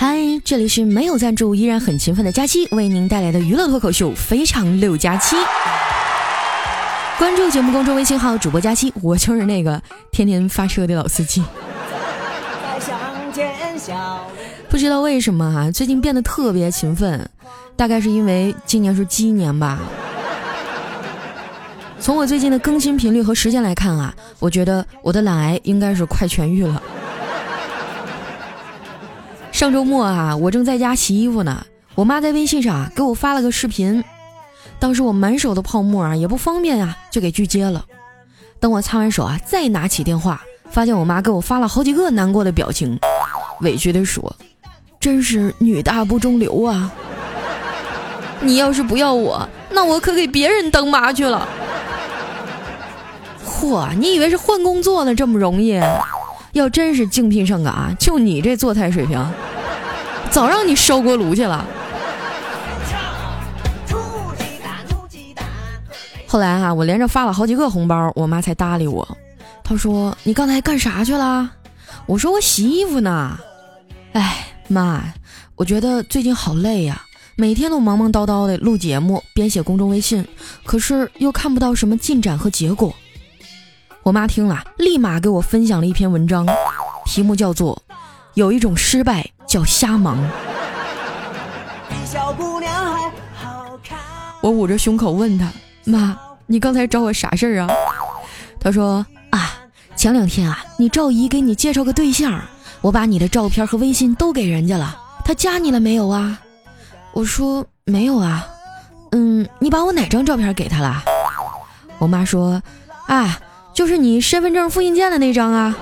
嗨，这里是没有赞助依然很勤奋的佳期为您带来的娱乐脱口秀《非常六加七》。关注节目公众微信号主播佳期，我就是那个天天发车的老司机。不知道为什么啊，最近变得特别勤奋，大概是因为今年是鸡年吧。从我最近的更新频率和时间来看啊，我觉得我的懒癌应该是快痊愈了。上周末啊，我正在家洗衣服呢，我妈在微信上啊给我发了个视频，当时我满手的泡沫啊，也不方便啊，就给拒接了。等我擦完手啊，再拿起电话，发现我妈给我发了好几个难过的表情，委屈的说：“真是女大不中留啊！你要是不要我，那我可给别人当妈去了。”嚯，你以为是换工作呢这么容易？要真是竞聘上岗，就你这做菜水平，早让你烧锅炉去了。后来啊，我连着发了好几个红包，我妈才搭理我。她说：“你刚才干啥去了？”我说：“我洗衣服呢。”哎，妈，我觉得最近好累呀，每天都忙忙叨叨的录节目，编写公众微信，可是又看不到什么进展和结果。我妈听了，立马给我分享了一篇文章，题目叫做《有一种失败叫瞎忙》。我捂着胸口问她：“妈，你刚才找我啥事儿啊？”她说：“啊，前两天啊，你赵姨给你介绍个对象，我把你的照片和微信都给人家了，他加你了没有啊？”我说：“没有啊。”嗯，你把我哪张照片给他了？我妈说：“啊。”就是你身份证复印件的那张啊！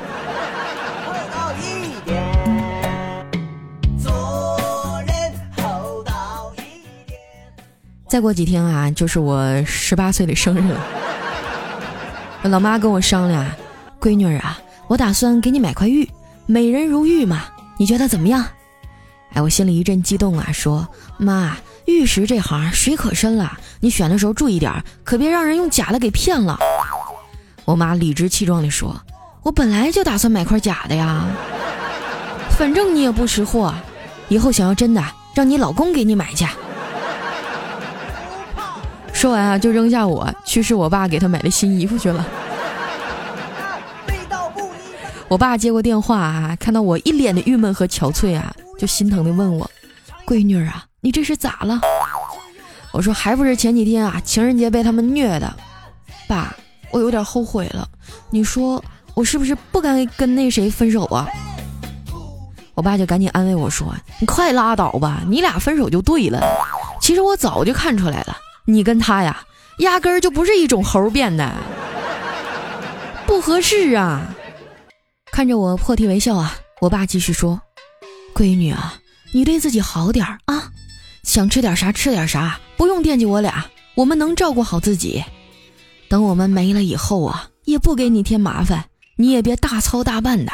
再过几天啊，就是我十八岁的生日了。老妈跟我商量，闺女啊，我打算给你买块玉，美人如玉嘛，你觉得怎么样？哎，我心里一阵激动啊，说妈，玉石这行水可深了，你选的时候注意点，可别让人用假的给骗了。我妈理直气壮地说：“我本来就打算买块假的呀，反正你也不识货，以后想要真的，让你老公给你买去。”说完啊，就扔下我去试我爸给他买的新衣服去了。我爸接过电话啊，看到我一脸的郁闷和憔悴啊，就心疼的问我：“闺女啊，你这是咋了？”我说：“还不是前几天啊，情人节被他们虐的，爸。”我有点后悔了，你说我是不是不该跟那谁分手啊？我爸就赶紧安慰我说：“你快拉倒吧，你俩分手就对了。其实我早就看出来了，你跟他呀，压根儿就不是一种猴变的，不合适啊。”看着我破涕为笑啊，我爸继续说：“闺女啊，你对自己好点儿啊，想吃点啥吃点啥，不用惦记我俩，我们能照顾好自己。”等我们没了以后啊，也不给你添麻烦，你也别大操大办的，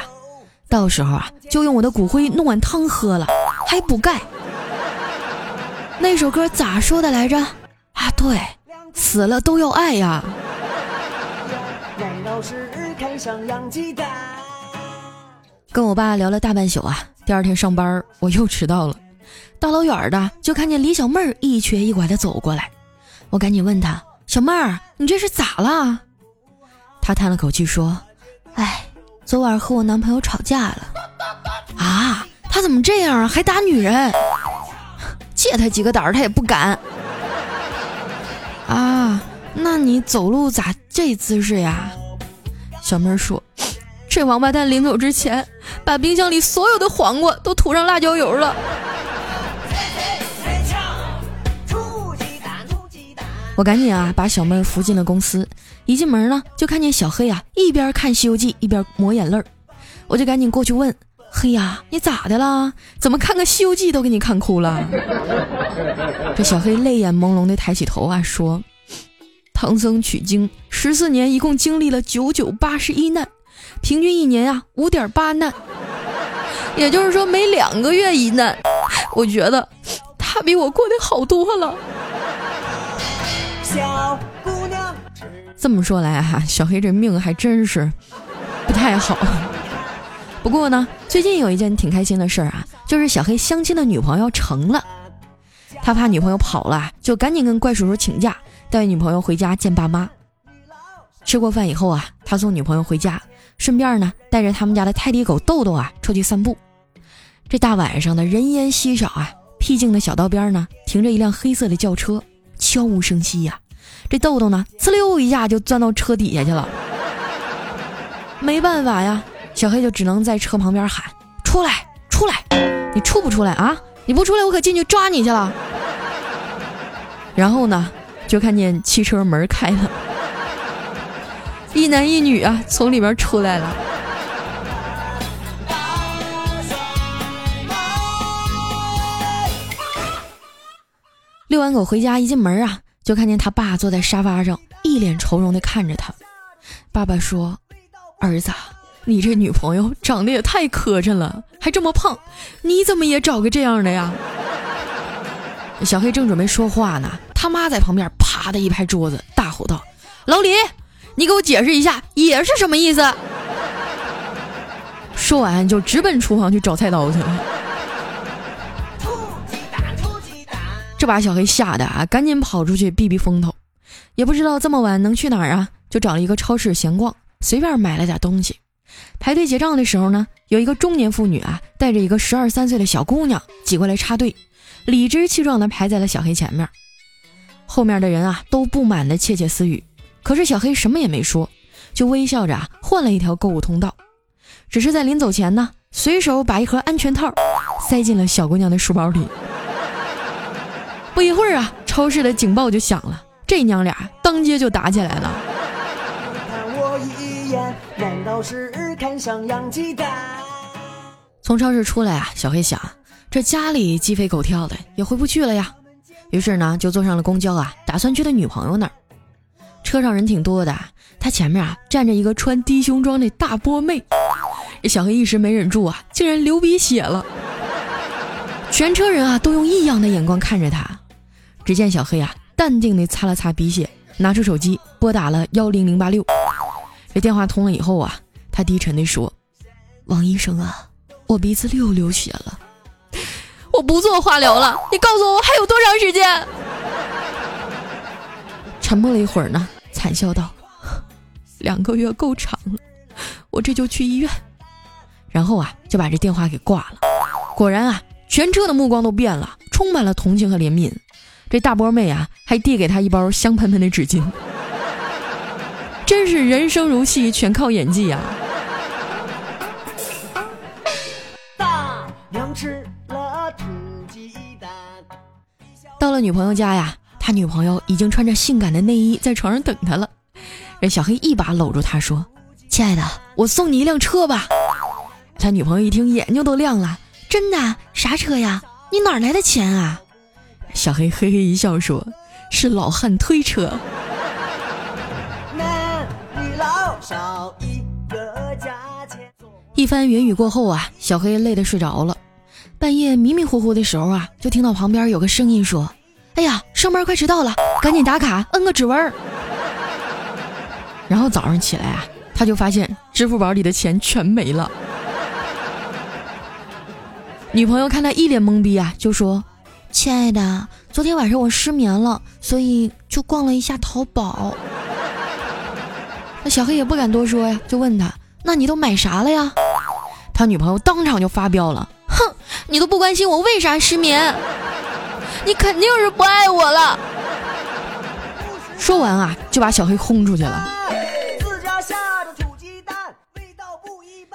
到时候啊，就用我的骨灰弄碗汤喝了，还补钙。那首歌咋说的来着？啊，对，死了都要爱呀。跟我爸聊了大半宿啊，第二天上班我又迟到了，大老远的就看见李小妹儿一瘸一拐的走过来，我赶紧问她。小妹儿，你这是咋了？她叹了口气说：“哎，昨晚和我男朋友吵架了。啊，他怎么这样啊？还打女人？借他几个胆儿，他也不敢。啊，那你走路咋这姿势呀？”小妹儿说：“这王八蛋临走之前，把冰箱里所有的黄瓜都涂上辣椒油了。”我赶紧啊，把小妹扶进了公司。一进门呢，就看见小黑啊，一边看《西游记》一边抹眼泪儿。我就赶紧过去问：“黑呀，你咋的了？怎么看个《西游记》都给你看哭了？”这小黑泪眼朦胧的抬起头啊，说：“唐僧取经十四年，一共经历了九九八十一难，平均一年啊五点八难，也就是说每两个月一难。我觉得他比我过得好多了。”小姑娘，这么说来哈，小黑这命还真是不太好。不过呢，最近有一件挺开心的事儿啊，就是小黑相亲的女朋友成了。他怕女朋友跑了，就赶紧跟怪叔叔请假，带女朋友回家见爸妈。吃过饭以后啊，他送女朋友回家，顺便呢带着他们家的泰迪狗豆豆啊出去散步。这大晚上的人烟稀少啊，僻静的小道边呢停着一辆黑色的轿车，悄无声息呀。这豆豆呢，呲溜一下就钻到车底下去了。没办法呀，小黑就只能在车旁边喊：“出来，出来！你出不出来啊？你不出来，我可进去抓你去了。”然后呢，就看见汽车门开了。一男一女啊，从里面出来了。遛完狗回家，一进门啊，就看见他爸坐在沙发上，一脸愁容的看着他。爸爸说：“儿子，你这女朋友长得也太磕碜了，还这么胖，你怎么也找个这样的呀？”小黑正准备说话呢，他妈在旁边啪的一拍桌子，大吼道：“老李！”你给我解释一下，也是什么意思？说完就直奔厨房去找菜刀去了。这把小黑吓得啊，赶紧跑出去避避风头。也不知道这么晚能去哪儿啊，就找了一个超市闲逛，随便买了点东西。排队结账的时候呢，有一个中年妇女啊，带着一个十二三岁的小姑娘挤过来插队，理直气壮地排在了小黑前面。后面的人啊，都不满的窃窃私语。可是小黑什么也没说，就微笑着啊换了一条购物通道，只是在临走前呢，随手把一盒安全套塞进了小姑娘的书包里。不一会儿啊，超市的警报就响了，这娘俩当街就打起来了。超市看上养鸡蛋从超市出来啊，小黑想，这家里鸡飞狗跳的，也回不去了呀。于是呢，就坐上了公交啊，打算去他女朋友那儿。车上人挺多的，他前面啊站着一个穿低胸装的大波妹，这小黑一时没忍住啊，竟然流鼻血了。全车人啊都用异样的眼光看着他。只见小黑啊淡定地擦了擦鼻血，拿出手机拨打了幺零零八六。这电话通了以后啊，他低沉地说：“王医生啊，我鼻子又流血了，我不做化疗了，你告诉我还有多长时间？”沉默了一会儿呢。惨笑道：“两个月够长了，我这就去医院。”然后啊，就把这电话给挂了。果然啊，全车的目光都变了，充满了同情和怜悯。这大波妹啊，还递给他一包香喷喷的纸巾。真是人生如戏，全靠演技呀！大了女朋友家呀。他女朋友已经穿着性感的内衣在床上等他了，这小黑一把搂住他说：“亲爱的，我送你一辆车吧。”他女朋友一听眼睛都亮了：“真的？啥车呀？你哪来的钱啊？”小黑嘿嘿一笑说：“是老汉推车。”一番云雨过后啊，小黑累得睡着了。半夜迷迷糊糊的时候啊，就听到旁边有个声音说。哎呀，上班快迟到了，赶紧打卡，摁个指纹。然后早上起来啊，他就发现支付宝里的钱全没了。女朋友看他一脸懵逼啊，就说：“亲爱的，昨天晚上我失眠了，所以就逛了一下淘宝。”那小黑也不敢多说呀，就问他：“那你都买啥了呀？”他女朋友当场就发飙了：“哼，你都不关心我为啥失眠。”你肯定是不爱我了。说完啊，就把小黑轰出去了。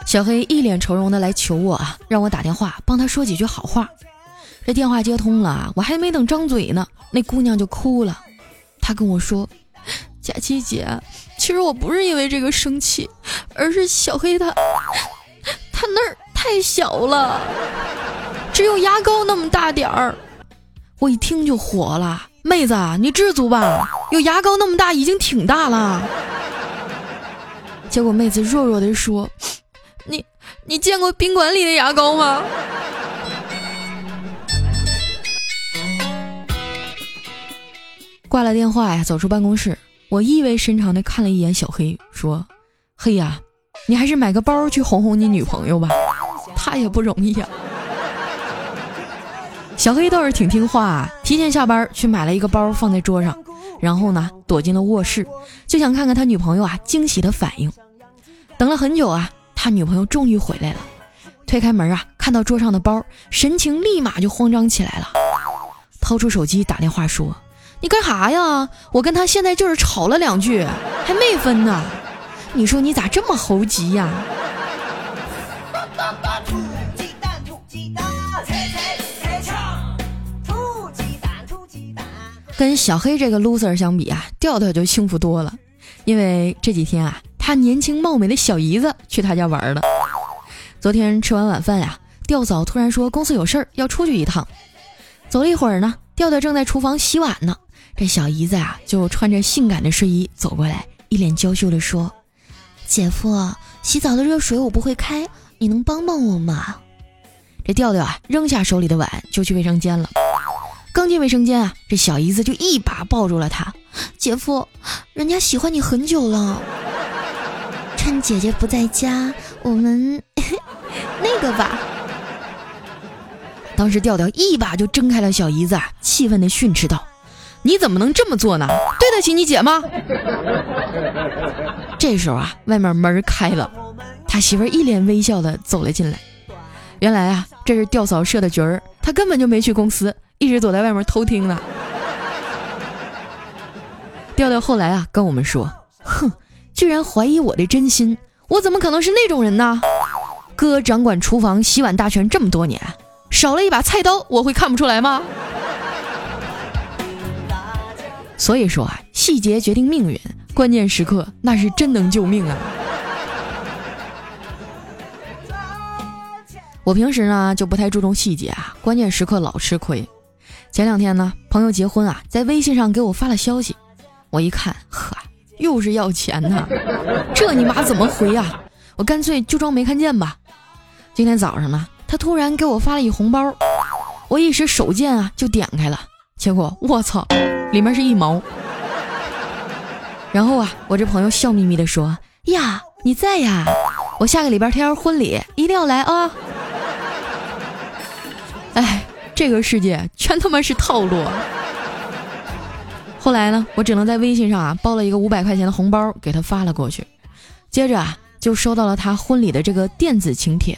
小黑一脸愁容的来求我啊，让我打电话帮他说几句好话。这电话接通了，我还没等张嘴呢，那姑娘就哭了。她跟我说：“佳琪姐，其实我不是因为这个生气，而是小黑他他那儿太小了，只有牙膏那么大点儿。”我一听就火了，妹子，你知足吧，有牙膏那么大已经挺大了。结果妹子弱弱的说：“你你见过宾馆里的牙膏吗？”挂了电话呀，走出办公室，我意味深长的看了一眼小黑，说：“黑呀，你还是买个包去哄哄你女朋友吧，她也不容易呀。”小黑倒是挺听话，提前下班去买了一个包放在桌上，然后呢躲进了卧室，就想看看他女朋友啊惊喜的反应。等了很久啊，他女朋友终于回来了，推开门啊，看到桌上的包，神情立马就慌张起来了，掏出手机打电话说：“你干啥呀？我跟他现在就是吵了两句，还没分呢。你说你咋这么猴急呀？”跟小黑这个 loser 相比啊，调调就幸福多了，因为这几天啊，他年轻貌美的小姨子去他家玩了。昨天吃完晚饭呀，调嫂突然说公司有事儿要出去一趟。走了一会儿呢，调调正在厨房洗碗呢，这小姨子啊就穿着性感的睡衣走过来，一脸娇羞的说：“姐夫，洗澡的热水我不会开，你能帮帮我吗？”这调调啊扔下手里的碗就去卫生间了。刚进卫生间啊，这小姨子就一把抱住了他。姐夫，人家喜欢你很久了，趁姐姐不在家，我们 那个吧。当时调调一把就挣开了小姨子，啊气愤的训斥道：“你怎么能这么做呢？对得起你姐吗？” 这时候啊，外面门开了，他媳妇一脸微笑的走了进来。原来啊，这是调嫂设的局儿，他根本就没去公司。一直躲在外面偷听呢。调调后来啊跟我们说：“哼，居然怀疑我的真心，我怎么可能是那种人呢？哥掌管厨房洗碗大权这么多年，少了一把菜刀，我会看不出来吗？”所以说啊，细节决定命运，关键时刻那是真能救命啊。我平时呢就不太注重细节啊，关键时刻老吃亏。前两天呢，朋友结婚啊，在微信上给我发了消息，我一看，呵，又是要钱呢，这你妈怎么回啊？我干脆就装没看见吧。今天早上呢，他突然给我发了一红包，我一时手贱啊，就点开了，结果我操，里面是一毛。然后啊，我这朋友笑眯眯的说：“呀，你在呀？我下个礼拜天婚礼一定要来啊。”哎。这个世界全他妈是套路。后来呢，我只能在微信上啊包了一个五百块钱的红包给他发了过去，接着啊就收到了他婚礼的这个电子请帖。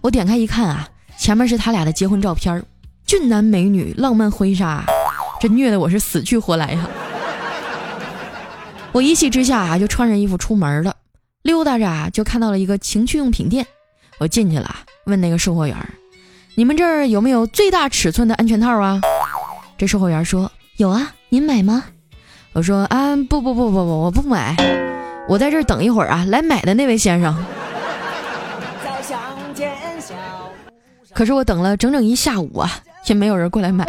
我点开一看啊，前面是他俩的结婚照片，俊男美女，浪漫婚纱，这虐的我是死去活来呀！我一气之下啊就穿着衣服出门了，溜达着啊就看到了一个情趣用品店，我进去了，问那个售货员。你们这儿有没有最大尺寸的安全套啊？这售货员说有啊，您买吗？我说啊，不不不不不，我不买，我在这儿等一会儿啊，来买的那位先生。可是我等了整整一下午啊，也没有人过来买。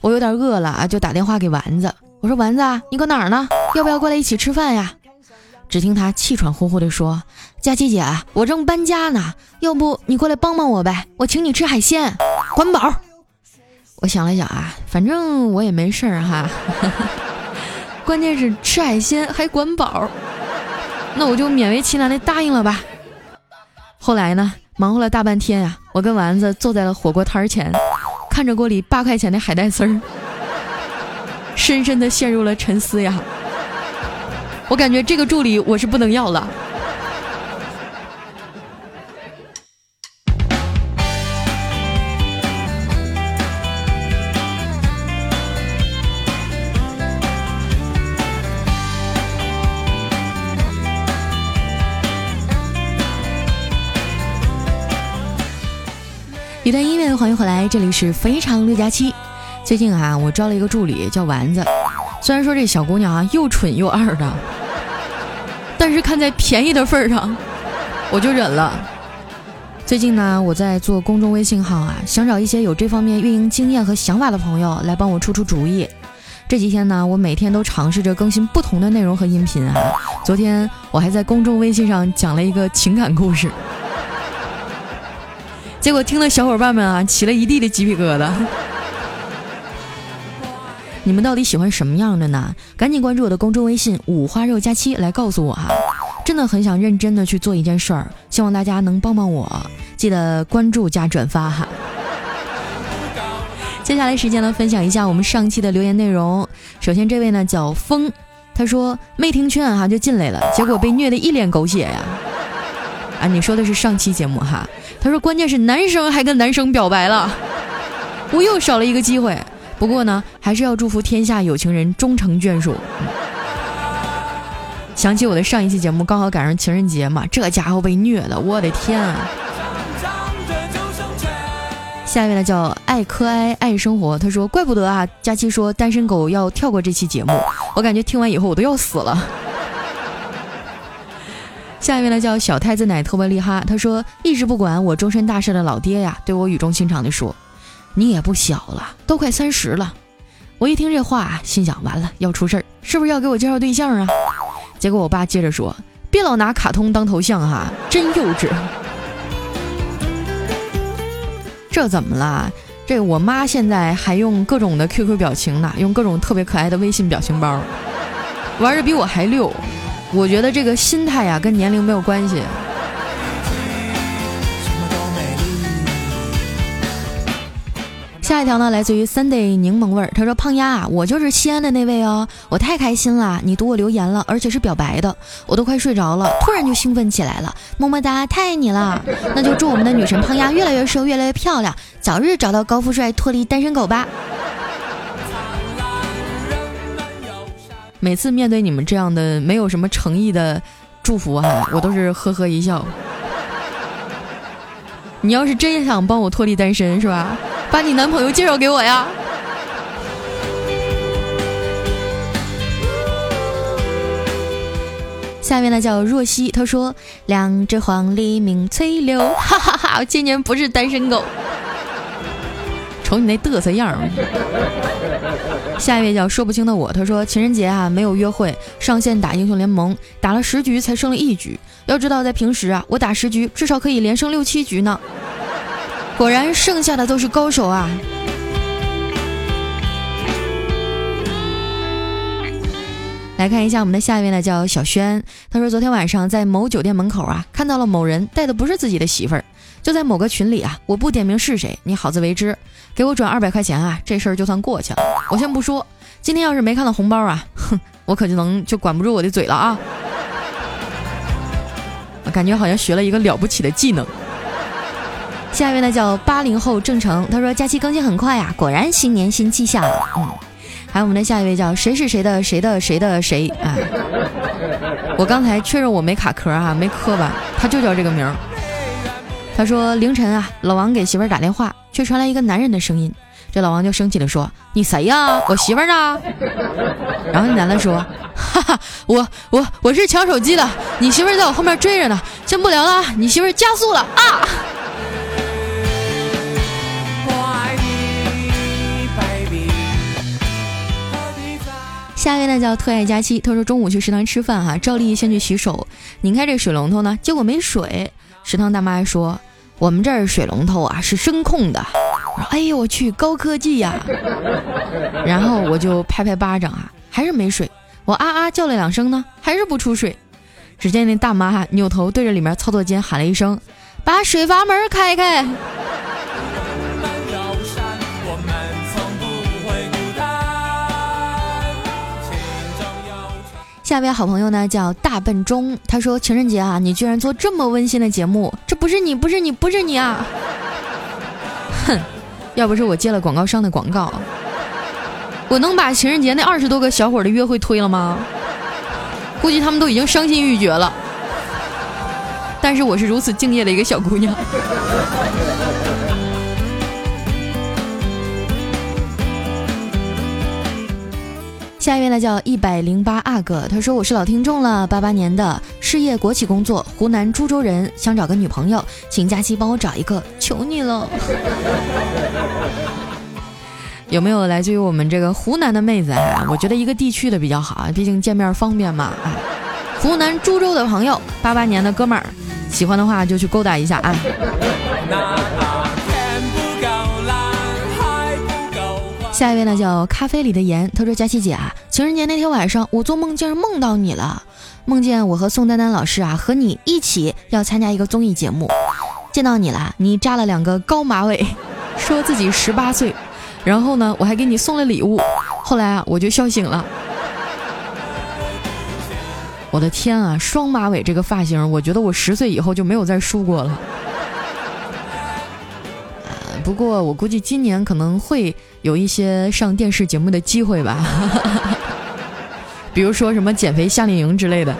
我有点饿了啊，就打电话给丸子，我说丸子，你搁哪儿呢？要不要过来一起吃饭呀？只听他气喘呼呼地说：“佳琪姐，我正搬家呢，要不你过来帮帮我呗？我请你吃海鲜，管饱。”我想了想啊，反正我也没事儿哈，关键是吃海鲜还管饱，那我就勉为其难的答应了吧。后来呢，忙活了大半天呀，我跟丸子坐在了火锅摊前，看着锅里八块钱的海带丝儿，深深的陷入了沉思呀。我感觉这个助理我是不能要了。一段音乐，欢迎回来，这里是非常六加七。最近啊，我招了一个助理，叫丸子。虽然说这小姑娘啊又蠢又二的。但是看在便宜的份上，我就忍了。最近呢，我在做公众微信号啊，想找一些有这方面运营经验和想法的朋友来帮我出出主意。这几天呢，我每天都尝试着更新不同的内容和音频啊。昨天我还在公众微信上讲了一个情感故事，结果听的小伙伴们啊起了一地的鸡皮疙瘩。你们到底喜欢什么样的呢？赶紧关注我的公众微信“五花肉佳期”来告诉我哈！真的很想认真的去做一件事儿，希望大家能帮帮我，记得关注加转发哈。接下来时间呢，分享一下我们上期的留言内容。首先这位呢叫风，他说没听劝哈就进来了，结果被虐的一脸狗血呀。啊，你说的是上期节目哈。他说关键是男生还跟男生表白了，我又少了一个机会。不过呢，还是要祝福天下有情人终成眷属。想起我的上一期节目，刚好赶上情人节嘛，这家伙被虐的，我的天啊！下一位呢叫爱科哀爱生活，他说怪不得啊，佳期说单身狗要跳过这期节目，我感觉听完以后我都要死了。下一位呢叫小太子奶特别厉害，他说一直不管我终身大事的老爹呀，对我语重心长的说，你也不小了，都快三十了。我一听这话，心想完了要出事儿，是不是要给我介绍对象啊？结果我爸接着说，别老拿卡通当头像哈，真幼稚。这怎么了？这我妈现在还用各种的 QQ 表情呢，用各种特别可爱的微信表情包，玩的比我还溜。我觉得这个心态呀，跟年龄没有关系。下一条呢，来自于 Sunday 柠檬味儿。他说：“胖丫，我就是西安的那位哦，我太开心了，你读我留言了，而且是表白的，我都快睡着了，突然就兴奋起来了，么么哒，太爱你了。那就祝我们的女神胖丫越来越瘦，越来越漂亮，早日找到高富帅，脱离单身狗吧。”每次面对你们这样的没有什么诚意的祝福哈，我都是呵呵一笑。你要是真想帮我脱离单身，是吧？把你男朋友介绍给我呀！下面呢叫若曦，他说：“两只黄鹂鸣翠柳，哈哈哈！我今年不是单身狗，瞅你那嘚瑟样儿。”下一位叫说不清的我，他说：“情人节啊，没有约会，上线打英雄联盟，打了十局才胜了一局。要知道，在平时啊，我打十局至少可以连胜六七局呢。”果然，剩下的都是高手啊！来看一下我们的下一位呢，叫小轩。他说，昨天晚上在某酒店门口啊，看到了某人带的不是自己的媳妇儿，就在某个群里啊，我不点名是谁，你好自为之，给我转二百块钱啊，这事儿就算过去了。我先不说，今天要是没看到红包啊，哼，我可就能就管不住我的嘴了啊！我感觉好像学了一个了不起的技能。下一位呢叫八零后郑成，他说假期更新很快呀，果然新年新气象。嗯，还有我们的下一位叫谁是谁的谁的谁的谁啊？我刚才确认我没卡壳哈，没磕吧？他就叫这个名儿。他说凌晨啊，老王给媳妇儿打电话，却传来一个男人的声音。这老王就生气的说：“你谁呀？我媳妇儿呢？”然后那男的说：“哈哈，我我我是抢手机的，你媳妇儿在我后面追着呢。先不聊了，你媳妇儿加速了啊！”下一位呢叫特爱佳期，他说中午去食堂吃饭哈，照例先去洗手，拧开这水龙头呢，结果没水。食堂大妈说我们这儿水龙头啊是声控的，哎呦我去高科技呀！然后我就拍拍巴掌啊，还是没水。我啊啊叫了两声呢，还是不出水。只见那大妈哈扭头对着里面操作间喊了一声：“把水阀门开开。”那位好朋友呢叫大笨钟，他说情人节啊，你居然做这么温馨的节目，这不是你，不是你，不是你啊！哼，要不是我接了广告商的广告，我能把情人节那二十多个小伙的约会推了吗？估计他们都已经伤心欲绝了。但是我是如此敬业的一个小姑娘。下一位呢叫一百零八阿哥，他说我是老听众了，八八年的，事业国企工作，湖南株洲人，想找个女朋友，请假期帮我找一个，求你了。有没有来自于我们这个湖南的妹子啊？我觉得一个地区的比较好啊，毕竟见面方便嘛。啊湖南株洲的朋友，八八年的哥们儿，喜欢的话就去勾搭一下啊。下一位呢叫咖啡里的盐，他说佳琪姐啊，情人节那天晚上我做梦竟然梦到你了，梦见我和宋丹丹老师啊和你一起要参加一个综艺节目，见到你了，你扎了两个高马尾，说自己十八岁，然后呢，我还给你送了礼物。后来啊，我就笑醒了。我的天啊，双马尾这个发型，我觉得我十岁以后就没有再梳过了。不过我估计今年可能会有一些上电视节目的机会吧，比如说什么减肥夏令营之类的。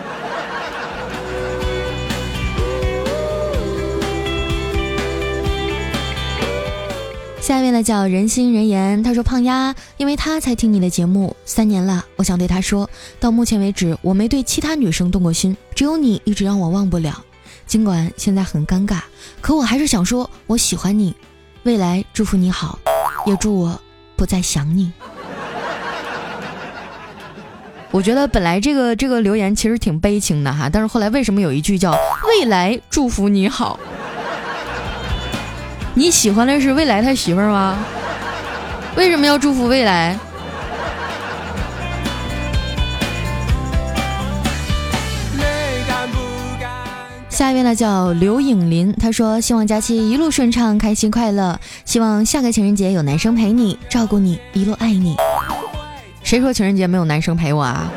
下一位呢叫人心人言，他说胖丫，因为他才听你的节目三年了，我想对他说，到目前为止我没对其他女生动过心，只有你一直让我忘不了。尽管现在很尴尬，可我还是想说我喜欢你。未来祝福你好，也祝我不再想你。我觉得本来这个这个留言其实挺悲情的哈，但是后来为什么有一句叫“未来祝福你好”？你喜欢的是未来他媳妇儿吗？为什么要祝福未来？下一位呢叫刘颖林，他说希望假期一路顺畅，开心快乐，希望下个情人节有男生陪你，照顾你，一路爱你。谁说情人节没有男生陪我啊？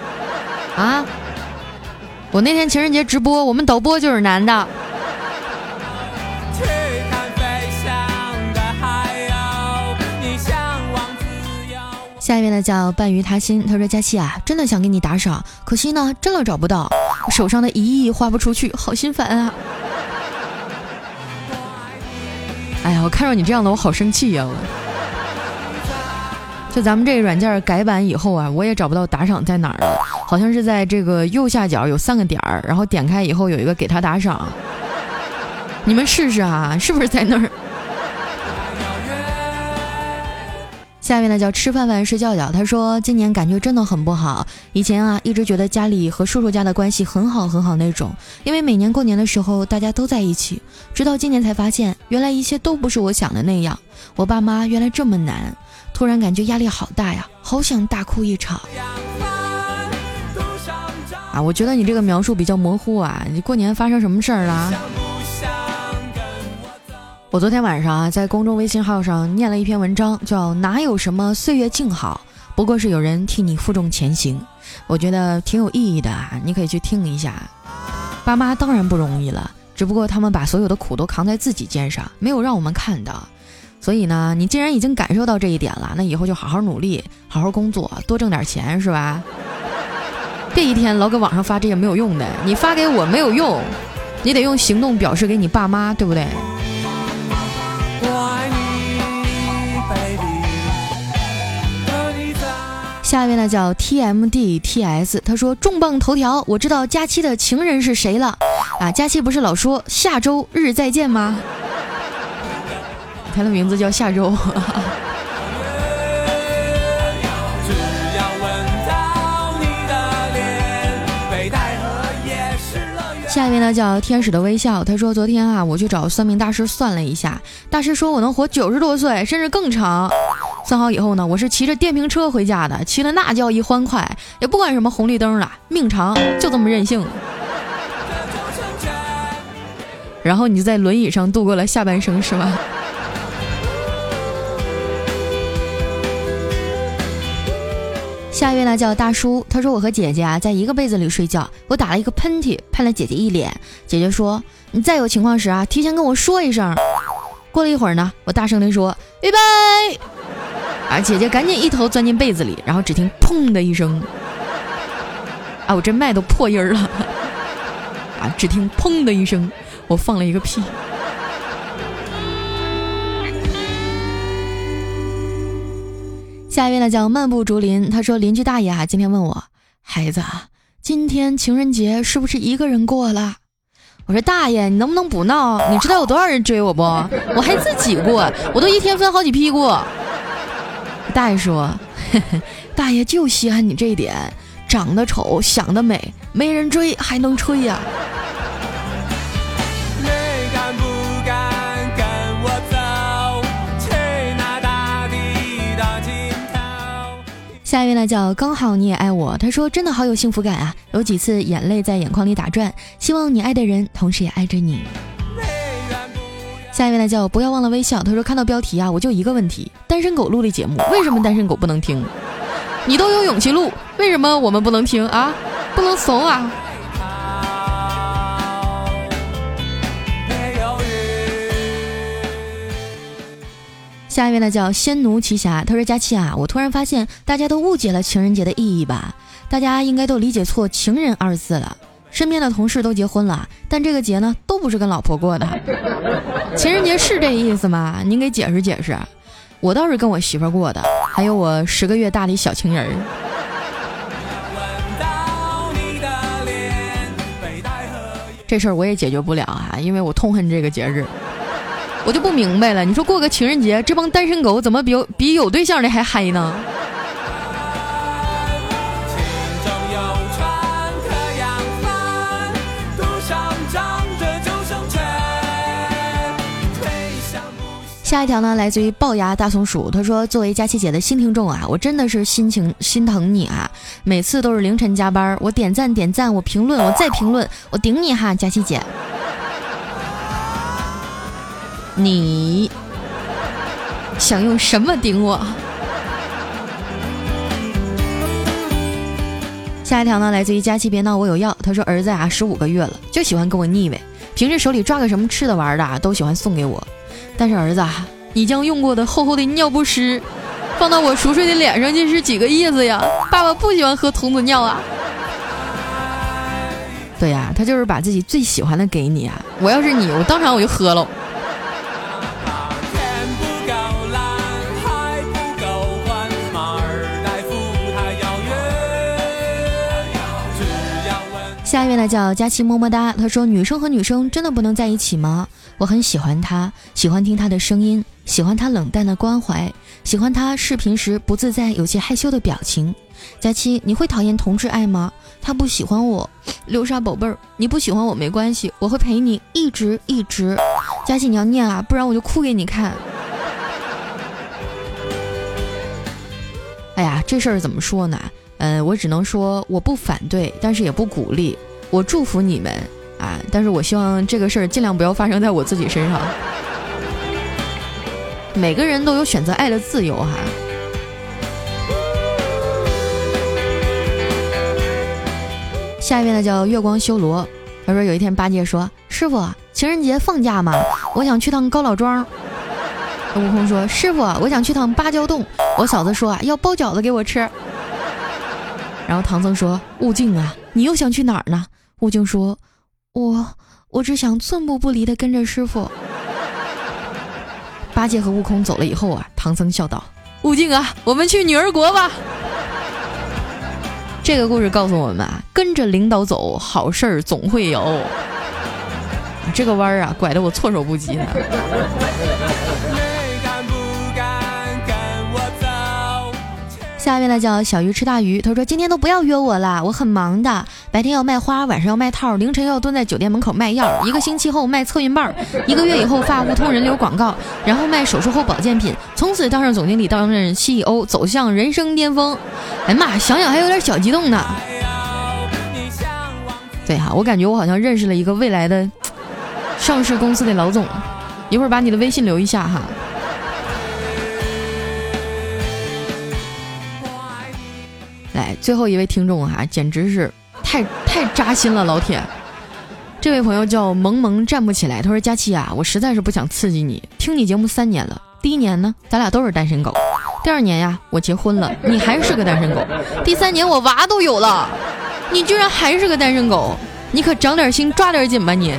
啊？我那天情人节直播，我们导播就是男的。下一位呢叫半鱼他心，他说佳期啊，真的想给你打赏，可惜呢，真的找不到，手上的一亿花不出去，好心烦啊！哎呀，我看着你这样的，我好生气呀！就咱们这个软件改版以后啊，我也找不到打赏在哪儿了，好像是在这个右下角有三个点儿，然后点开以后有一个给他打赏，你们试试啊，是不是在那儿？下面呢叫吃饭饭睡觉觉。他说今年感觉真的很不好。以前啊一直觉得家里和叔叔家的关系很好很好那种，因为每年过年的时候大家都在一起。直到今年才发现，原来一切都不是我想的那样。我爸妈原来这么难，突然感觉压力好大呀，好想大哭一场。啊，我觉得你这个描述比较模糊啊，你过年发生什么事儿了？我昨天晚上啊，在公众微信号上念了一篇文章，叫《哪有什么岁月静好，不过是有人替你负重前行》，我觉得挺有意义的啊，你可以去听一下。爸妈当然不容易了，只不过他们把所有的苦都扛在自己肩上，没有让我们看到。所以呢，你既然已经感受到这一点了，那以后就好好努力，好好工作，多挣点钱，是吧？别一天老搁网上发这些没有用的，你发给我没有用，你得用行动表示给你爸妈，对不对？下一位呢叫 T M D T S，他说重磅头条，我知道佳期的情人是谁了啊！佳期不是老说下周日再见吗？他的名字叫下周。下一位呢叫天使的微笑，他说昨天啊我去找算命大师算了一下，大师说我能活九十多岁，甚至更长。算好以后呢，我是骑着电瓶车回家的，骑的那叫一欢快，也不管什么红绿灯了，命长就这么任性。然后你就在轮椅上度过了下半生，是吗？下一位呢叫大叔，他说我和姐姐啊在一个被子里睡觉，我打了一个喷嚏，喷了姐姐一脸。姐姐说你再有情况时啊，提前跟我说一声。过了一会儿呢，我大声地说预备。啊！姐姐赶紧一头钻进被子里，然后只听“砰”的一声，啊！我这麦都破音了，啊！只听“砰”的一声，我放了一个屁。下一位呢叫漫步竹林，他说邻居大爷啊，今天问我孩子啊，今天情人节是不是一个人过了？我说大爷，你能不能不闹？你知道有多少人追我不？我还自己过，我都一天分好几批过。大爷说：“大爷就稀罕你这一点，长得丑，想得美，没人追还能吹呀。”下一位呢叫刚好你也爱我，他说真的好有幸福感啊，有几次眼泪在眼眶里打转，希望你爱的人同时也爱着你。下一位呢叫不要忘了微笑，他说看到标题啊，我就一个问题：单身狗录的节目，为什么单身狗不能听？你都有勇气录，为什么我们不能听啊？不能怂啊！下一位呢叫仙奴奇侠，他说佳期啊，我突然发现大家都误解了情人节的意义吧？大家应该都理解错“情人”二字了。身边的同事都结婚了，但这个节呢都不是跟老婆过的。情人节是这意思吗？您给解释解释。我倒是跟我媳妇过的，还有我十个月大的小情人儿。这事儿我也解决不了啊，因为我痛恨这个节日。我就不明白了，你说过个情人节，这帮单身狗怎么比比有对象的还嗨呢？下一条呢，来自于龅牙大松鼠。他说：“作为佳琪姐的新听众啊，我真的是心情心疼你啊！每次都是凌晨加班，我点赞点赞，我评论，我再评论，我顶你哈，佳琪姐。你想用什么顶我？”下一条呢，来自于佳琪别闹我有药。他说：“儿子啊，十五个月了，就喜欢跟我腻歪，平时手里抓个什么吃的玩的啊，都喜欢送给我。”但是儿子，你将用过的厚厚的尿不湿放到我熟睡的脸上，这是几个意思呀？爸爸不喜欢喝童子尿啊。对呀，他就是把自己最喜欢的给你啊。我要是你，我当场我就喝了。下一位呢叫佳琪么么哒，他说女生和女生真的不能在一起吗？我很喜欢他，喜欢听他的声音，喜欢他冷淡的关怀，喜欢他视频时不自在、有些害羞的表情。佳琪，你会讨厌同志爱吗？他不喜欢我，流沙宝贝儿，你不喜欢我没关系，我会陪你一直一直。佳琪，你要念啊，不然我就哭给你看。哎呀，这事儿怎么说呢？嗯，我只能说我不反对，但是也不鼓励。我祝福你们啊，但是我希望这个事儿尽量不要发生在我自己身上。每个人都有选择爱的自由哈。下一位呢叫月光修罗，他说有一天八戒说：“师傅，情人节放假吗？我想去趟高老庄。”悟空说：“师傅，我想去趟芭蕉洞。我嫂子说啊，要包饺子给我吃。”然后唐僧说：“悟净啊，你又想去哪儿呢？”悟净说：“我我只想寸步不离的跟着师傅。”八戒和悟空走了以后啊，唐僧笑道：“悟净啊，我们去女儿国吧。”这个故事告诉我们啊，跟着领导走，好事儿总会有。这个弯儿啊，拐的我措手不及呢。下一位呢叫小鱼吃大鱼，他说今天都不要约我了，我很忙的，白天要卖花，晚上要卖套，凌晨要蹲在酒店门口卖药，一个星期后卖测孕棒，一个月以后发互通人流广告，然后卖手术后保健品，从此当上总经理，当任 CEO，走向人生巅峰。哎妈，想想还有点小激动呢。对哈，我感觉我好像认识了一个未来的上市公司的老总，一会儿把你的微信留一下哈。最后一位听众哈，简直是太太扎心了，老铁！这位朋友叫萌萌站不起来，他说：“佳期啊，我实在是不想刺激你，听你节目三年了，第一年呢，咱俩都是单身狗；第二年呀，我结婚了，你还是个单身狗；第三年我娃都有了，你居然还是个单身狗，你可长点心，抓点紧吧你！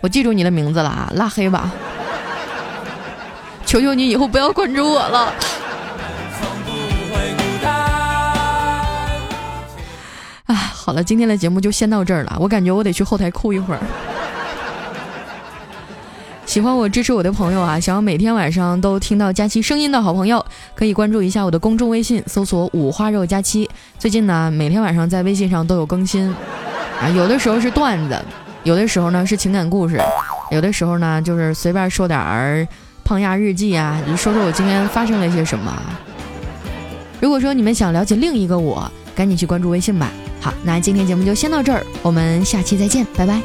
我记住你的名字了啊，拉黑吧！求求你以后不要关注我了。”好了，今天的节目就先到这儿了。我感觉我得去后台哭一会儿。喜欢我、支持我的朋友啊，想要每天晚上都听到佳期声音的好朋友，可以关注一下我的公众微信，搜索“五花肉佳期”。最近呢，每天晚上在微信上都有更新啊，有的时候是段子，有的时候呢是情感故事，有的时候呢就是随便说点儿胖丫日记啊，说说我今天发生了些什么。如果说你们想了解另一个我，赶紧去关注微信吧。好，那今天节目就先到这儿，我们下期再见，拜拜。